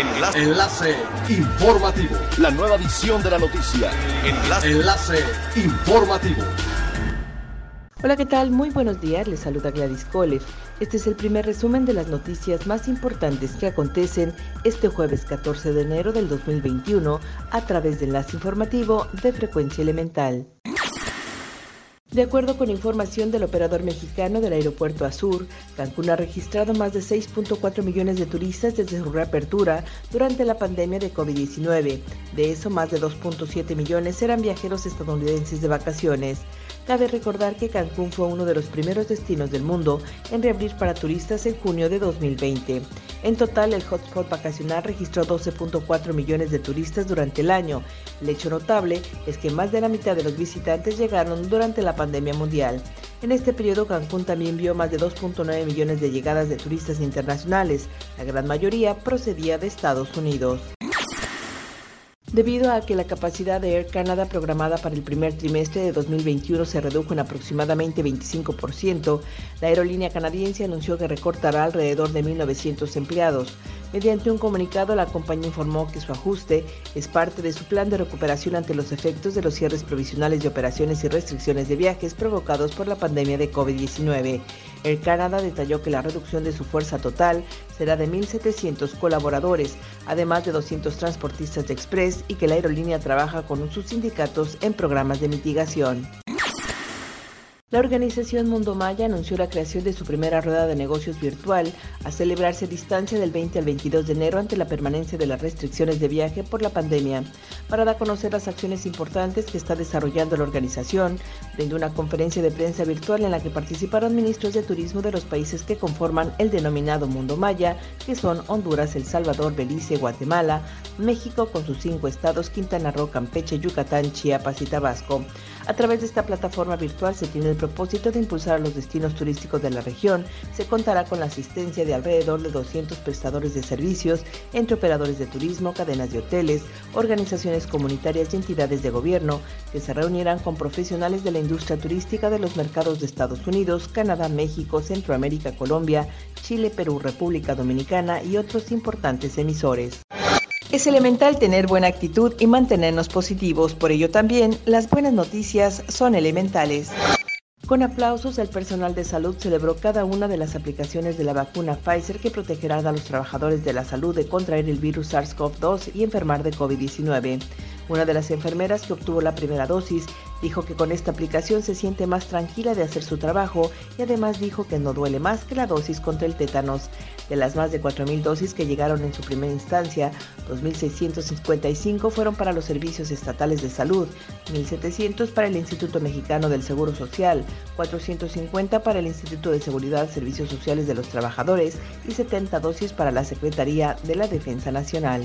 Enlace. Enlace informativo. La nueva edición de la noticia. Enlace. Enlace informativo. Hola, ¿qué tal? Muy buenos días. Les saluda Gladys Kolev. Este es el primer resumen de las noticias más importantes que acontecen este jueves 14 de enero del 2021 a través de Enlace Informativo de Frecuencia Elemental. De acuerdo con información del operador mexicano del aeropuerto Azur, Cancún ha registrado más de 6.4 millones de turistas desde su reapertura durante la pandemia de COVID-19. De eso, más de 2.7 millones eran viajeros estadounidenses de vacaciones. Cabe recordar que Cancún fue uno de los primeros destinos del mundo en reabrir para turistas en junio de 2020. En total, el hotspot vacacional registró 12.4 millones de turistas durante el año. El hecho notable es que más de la mitad de los visitantes llegaron durante la pandemia mundial. En este periodo, Cancún también vio más de 2.9 millones de llegadas de turistas internacionales. La gran mayoría procedía de Estados Unidos. Debido a que la capacidad de Air Canada programada para el primer trimestre de 2021 se redujo en aproximadamente 25%, la aerolínea canadiense anunció que recortará alrededor de 1.900 empleados. Mediante un comunicado, la compañía informó que su ajuste es parte de su plan de recuperación ante los efectos de los cierres provisionales de operaciones y restricciones de viajes provocados por la pandemia de COVID-19. Air Canada detalló que la reducción de su fuerza total será de 1.700 colaboradores, además de 200 transportistas de express y que la aerolínea trabaja con sus sindicatos en programas de mitigación. La organización Mundo Maya anunció la creación de su primera rueda de negocios virtual a celebrarse a distancia del 20 al 22 de enero ante la permanencia de las restricciones de viaje por la pandemia. Para dar a conocer las acciones importantes que está desarrollando la organización, brindó una conferencia de prensa virtual en la que participaron ministros de turismo de los países que conforman el denominado Mundo Maya, que son Honduras, El Salvador, Belice, Guatemala, México con sus cinco estados, Quintana Roo, Campeche, Yucatán, Chiapas y Tabasco. A través de esta plataforma virtual se tiene el propósito de impulsar los destinos turísticos de la región. Se contará con la asistencia de alrededor de 200 prestadores de servicios, entre operadores de turismo, cadenas de hoteles, organizaciones comunitarias y entidades de gobierno, que se reunirán con profesionales de la industria turística de los mercados de Estados Unidos, Canadá, México, Centroamérica, Colombia, Chile, Perú, República Dominicana y otros importantes emisores. Es elemental tener buena actitud y mantenernos positivos, por ello también las buenas noticias son elementales. Con aplausos, el personal de salud celebró cada una de las aplicaciones de la vacuna Pfizer que protegerá a los trabajadores de la salud de contraer el virus SARS-CoV-2 y enfermar de COVID-19. Una de las enfermeras que obtuvo la primera dosis dijo que con esta aplicación se siente más tranquila de hacer su trabajo y además dijo que no duele más que la dosis contra el tétanos. De las más de 4.000 dosis que llegaron en su primera instancia, 2.655 fueron para los servicios estatales de salud, 1.700 para el Instituto Mexicano del Seguro Social, 450 para el Instituto de Seguridad, Servicios Sociales de los Trabajadores y 70 dosis para la Secretaría de la Defensa Nacional.